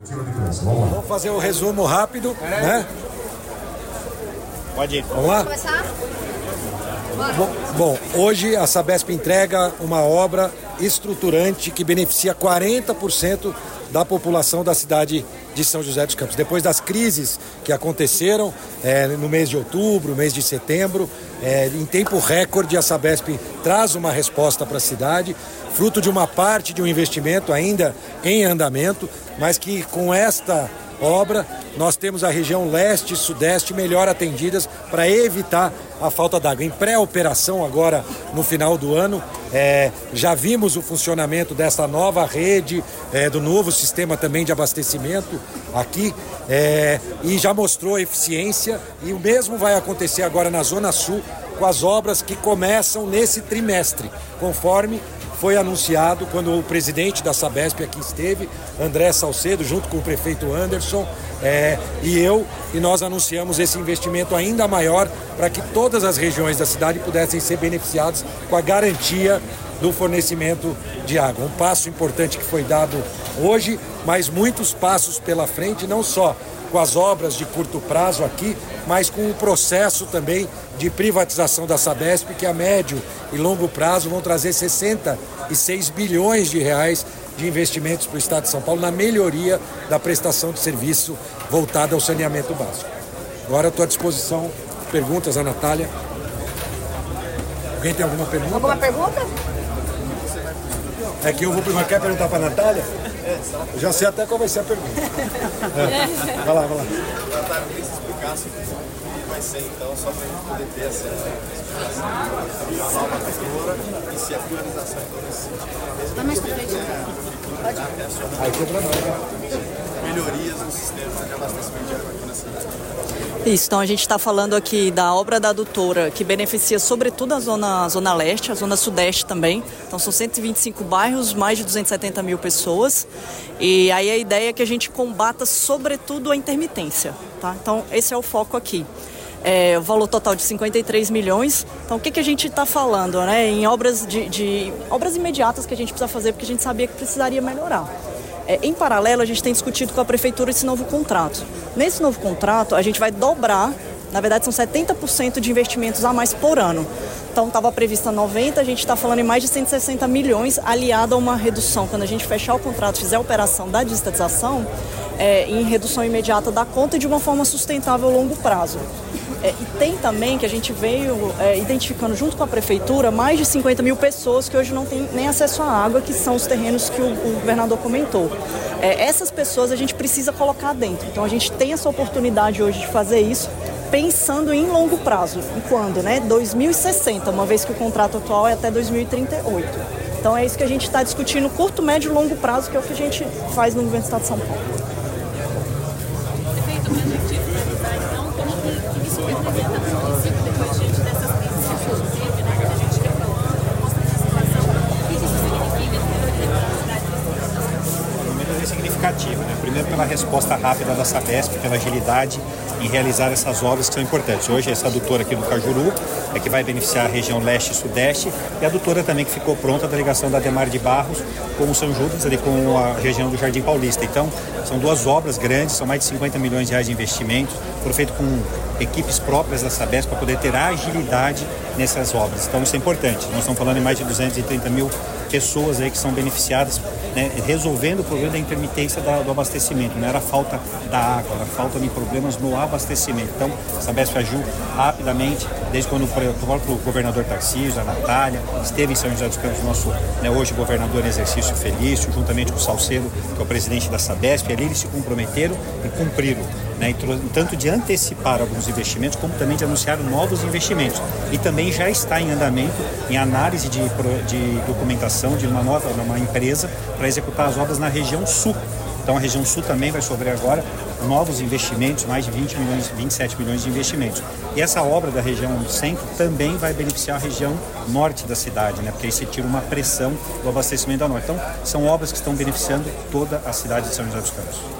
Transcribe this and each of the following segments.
Vamos fazer um resumo rápido, né? Pode ir. Vamos lá? Começar? Bom, bom, hoje a Sabesp entrega uma obra estruturante que beneficia 40% da população da cidade de São José dos Campos. Depois das crises que aconteceram é, no mês de outubro, mês de setembro, é, em tempo recorde a Sabesp traz uma resposta para a cidade, fruto de uma parte de um investimento ainda em andamento, mas que com esta obra, nós temos a região leste e sudeste melhor atendidas para evitar a falta d'água. Em pré-operação, agora no final do ano, é, já vimos o funcionamento dessa nova rede, é, do novo sistema também de abastecimento aqui, é, e já mostrou eficiência, e o mesmo vai acontecer agora na Zona Sul com as obras que começam nesse trimestre, conforme foi anunciado quando o presidente da Sabesp aqui esteve, André Salcedo, junto com o prefeito Anderson é, e eu, e nós anunciamos esse investimento ainda maior para que todas as regiões da cidade pudessem ser beneficiadas com a garantia do fornecimento de água. Um passo importante que foi dado hoje, mas muitos passos pela frente, não só com as obras de curto prazo aqui, mas com o processo também de privatização da Sabesp, que a médio e longo prazo vão trazer 66 bilhões de reais de investimentos para o Estado de São Paulo na melhoria da prestação de serviço voltada ao saneamento básico. Agora estou à disposição. Perguntas, a Natália. Alguém tem alguma pergunta? Alguma pergunta? É que eu vou primeiro. Quer perguntar para a Natália? Eu já sei até qual vai ser a pergunta. É. Vai lá, vai lá. Natália, queria que você explicasse como vai ser então, só para a gente poder ter essa explicação da nova cultura e se a priorização então nesse sentido. Vai mais pra frente. Pode. Aí quebra nós. né? Melhorias no sistema de abastecimento de água aqui na cidade. Isso, então a gente está falando aqui da obra da adutora, que beneficia sobretudo a zona, a zona leste, a zona sudeste também. Então são 125 bairros, mais de 270 mil pessoas. E aí a ideia é que a gente combata sobretudo a intermitência. Tá? Então esse é o foco aqui. É, o valor total de 53 milhões. Então, o que, que a gente está falando? Né? Em obras, de, de, obras imediatas que a gente precisa fazer, porque a gente sabia que precisaria melhorar. É, em paralelo, a gente tem discutido com a prefeitura esse novo contrato. Nesse novo contrato, a gente vai dobrar, na verdade, são 70% de investimentos a mais por ano. Então, estava prevista 90, a gente está falando em mais de 160 milhões, aliado a uma redução. Quando a gente fechar o contrato, fizer a operação da digitalização, é, em redução imediata da conta e de uma forma sustentável a longo prazo. É, e tem também que a gente veio é, identificando junto com a prefeitura mais de 50 mil pessoas que hoje não têm nem acesso à água, que são os terrenos que o, o governador comentou. É, essas pessoas a gente precisa colocar dentro. Então a gente tem essa oportunidade hoje de fazer isso pensando em longo prazo. Em quando? Né? 2060, uma vez que o contrato atual é até 2038. Então é isso que a gente está discutindo, curto, médio e longo prazo, que é o que a gente faz no governo do Estado de São Paulo. Menos significativo, né? Primeiro pela resposta rápida da Sabesp, pela agilidade em realizar essas obras que são importantes. Hoje essa adutora aqui do Cajuru é que vai beneficiar a região leste e sudeste e a adutora também que ficou pronta da ligação da Demar de Barros com o São Judas ali com a região do Jardim Paulista. Então são duas obras grandes, são mais de 50 milhões de reais de investimentos, foram feitos com equipes próprias da Sabesp para poder ter agilidade nessas obras. Então isso é importante. Nós estamos falando em mais de 230 mil pessoas aí que são beneficiadas, né, resolvendo o problema da intermitência da, do abastecimento. Não era falta da água, era falta de problemas no abastecimento. Então, a Sabesp agiu rapidamente, desde quando o governador Tarcísio, a Natália, esteve em São José dos Campos, nosso né, hoje governador em exercício Felício, juntamente com o Salcedo, que é o presidente da Sabesp, ali eles se comprometeram e cumpriram. Né, tanto de antecipar alguns investimentos, como também de anunciar novos investimentos. E também já está em andamento, em análise de, de documentação de uma nova uma empresa para executar as obras na região sul. Então a região sul também vai sofrer agora novos investimentos, mais de 20 milhões, 27 milhões de investimentos. E essa obra da região centro também vai beneficiar a região norte da cidade, né? Porque aí você tira uma pressão do abastecimento da norte. Então são obras que estão beneficiando toda a cidade de São José dos Campos.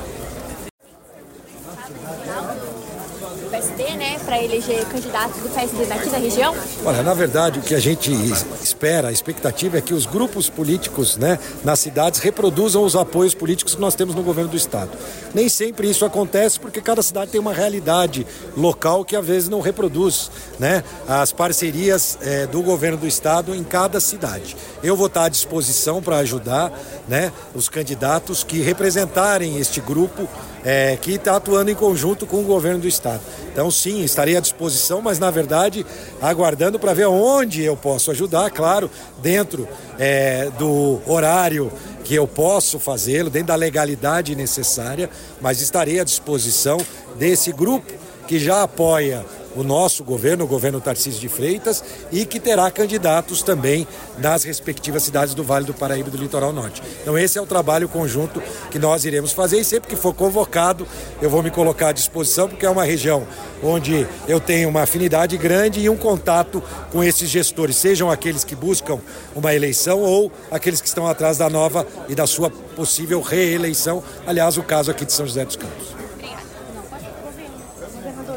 PSD, né, para eleger candidatos do PSD daqui da região? Olha, na verdade, o que a gente espera, a expectativa é que os grupos políticos né, nas cidades reproduzam os apoios políticos que nós temos no governo do Estado. Nem sempre isso acontece porque cada cidade tem uma realidade local que às vezes não reproduz né, as parcerias é, do governo do Estado em cada cidade. Eu vou estar à disposição para ajudar né, os candidatos que representarem este grupo é, que está atuando em conjunto com o governo do estado. Então, sim, estarei à disposição, mas na verdade aguardando para ver onde eu posso ajudar, claro, dentro é, do horário que eu posso fazê-lo, dentro da legalidade necessária, mas estarei à disposição desse grupo que já apoia o nosso governo, o governo Tarcísio de Freitas, e que terá candidatos também nas respectivas cidades do Vale do Paraíba e do Litoral Norte. Então esse é o trabalho conjunto que nós iremos fazer e sempre que for convocado eu vou me colocar à disposição porque é uma região onde eu tenho uma afinidade grande e um contato com esses gestores, sejam aqueles que buscam uma eleição ou aqueles que estão atrás da nova e da sua possível reeleição, aliás, o caso aqui de São José dos Campos.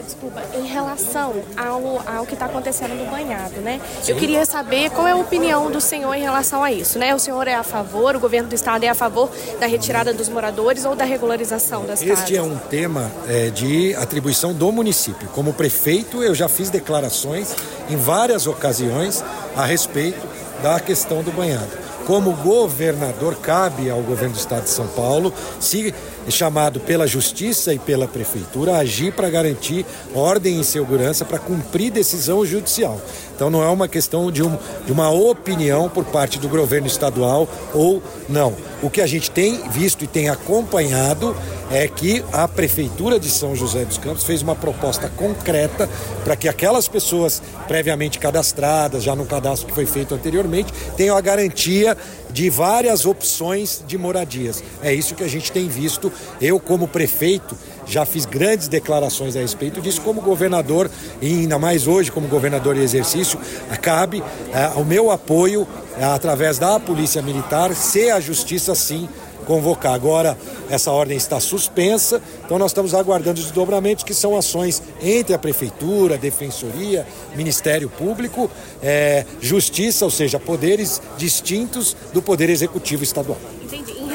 Desculpa, em relação ao, ao que está acontecendo no banhado, né? Sim. Eu queria saber qual é a opinião do senhor em relação a isso, né? O senhor é a favor, o governo do estado é a favor da retirada dos moradores ou da regularização das este casas? Este é um tema é, de atribuição do município. Como prefeito, eu já fiz declarações em várias ocasiões a respeito da questão do banhado como governador, cabe ao governo do estado de São Paulo, se chamado pela justiça e pela prefeitura, agir para garantir ordem e segurança para cumprir decisão judicial. Então não é uma questão de, um, de uma opinião por parte do governo estadual ou não. O que a gente tem visto e tem acompanhado é que a Prefeitura de São José dos Campos fez uma proposta concreta para que aquelas pessoas previamente cadastradas, já no cadastro que foi feito anteriormente, tenham a garantia de várias opções de moradias. É isso que a gente tem visto. Eu, como prefeito, já fiz grandes declarações a respeito disso, como governador, e ainda mais hoje, como governador em exercício, cabe é, o meu apoio é, através da Polícia Militar, se a Justiça sim convocar. Agora, essa ordem está suspensa, então nós estamos aguardando os desdobramentos, que são ações entre a Prefeitura, Defensoria, Ministério Público, é, Justiça, ou seja, poderes distintos do Poder Executivo Estadual.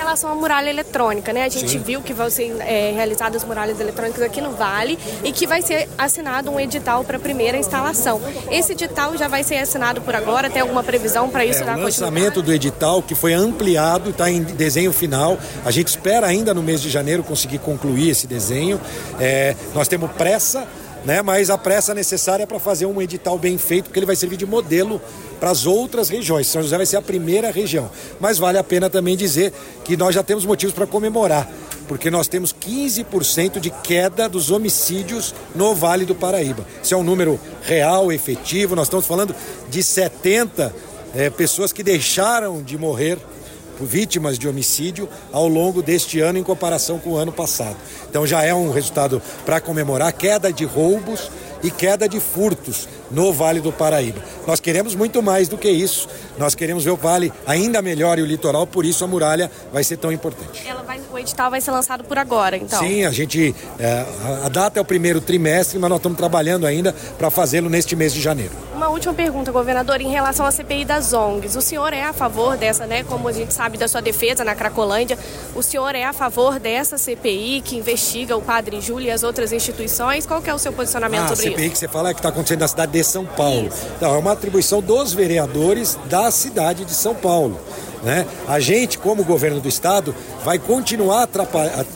Relação à muralha eletrônica, né? A gente Sim. viu que vão ser é, realizadas muralhas eletrônicas aqui no Vale e que vai ser assinado um edital para a primeira instalação. Esse edital já vai ser assinado por agora? Tem alguma previsão para isso? É, o lançamento do edital que foi ampliado, está em desenho final. A gente espera ainda no mês de janeiro conseguir concluir esse desenho. É, nós temos pressa né? Mas a pressa necessária para fazer um edital bem feito, porque ele vai servir de modelo para as outras regiões. São José vai ser a primeira região. Mas vale a pena também dizer que nós já temos motivos para comemorar, porque nós temos 15% de queda dos homicídios no Vale do Paraíba. Isso é um número real, efetivo. Nós estamos falando de 70 é, pessoas que deixaram de morrer vítimas de homicídio ao longo deste ano em comparação com o ano passado. Então já é um resultado para comemorar queda de roubos e queda de furtos no Vale do Paraíba. Nós queremos muito mais do que isso. Nós queremos ver o Vale ainda melhor e o litoral, por isso a muralha vai ser tão importante. Vai, o edital vai ser lançado por agora, então? Sim, a gente. É, a data é o primeiro trimestre, mas nós estamos trabalhando ainda para fazê-lo neste mês de janeiro. Uma última pergunta, governador, em relação à CPI das ONGs. O senhor é a favor dessa, né? Como a gente sabe da sua defesa na Cracolândia, o senhor é a favor dessa CPI que investiga o Padre Júlio e as outras instituições? Qual que é o seu posicionamento ah, sobre CPI que você fala é que está acontecendo na cidade de São Paulo. Isso. Então, é uma atribuição dos vereadores da cidade de São Paulo. Né? A gente, como governo do estado, vai continuar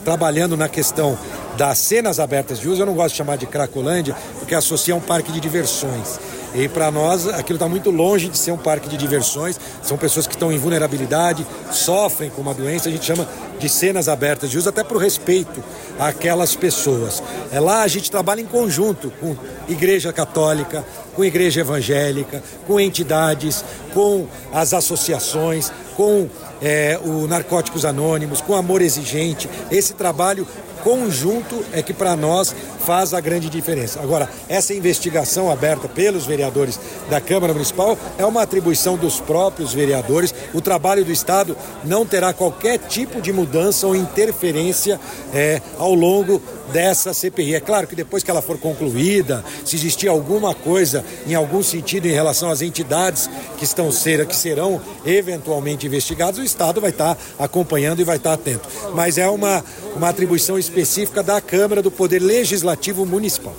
trabalhando na questão das cenas abertas de uso. Eu não gosto de chamar de Cracolândia, porque associa a um parque de diversões. E para nós aquilo está muito longe de ser um parque de diversões. São pessoas que estão em vulnerabilidade, sofrem com uma doença. A gente chama de cenas abertas de uso até por respeito àquelas pessoas. É lá a gente trabalha em conjunto com Igreja Católica, com Igreja Evangélica, com entidades, com as associações, com é, o Narcóticos Anônimos, com Amor Exigente. Esse trabalho conjunto é que para nós faz a grande diferença. Agora, essa investigação aberta pelos vereadores da Câmara Municipal é uma atribuição dos próprios vereadores. O trabalho do Estado não terá qualquer tipo de mudança ou interferência é, ao longo dessa CPI. É claro que depois que ela for concluída, se existir alguma coisa em algum sentido em relação às entidades que estão ser, que serão eventualmente investigadas, o Estado vai estar acompanhando e vai estar atento. Mas é uma, uma atribuição específica da Câmara do Poder Legislativo Municipal.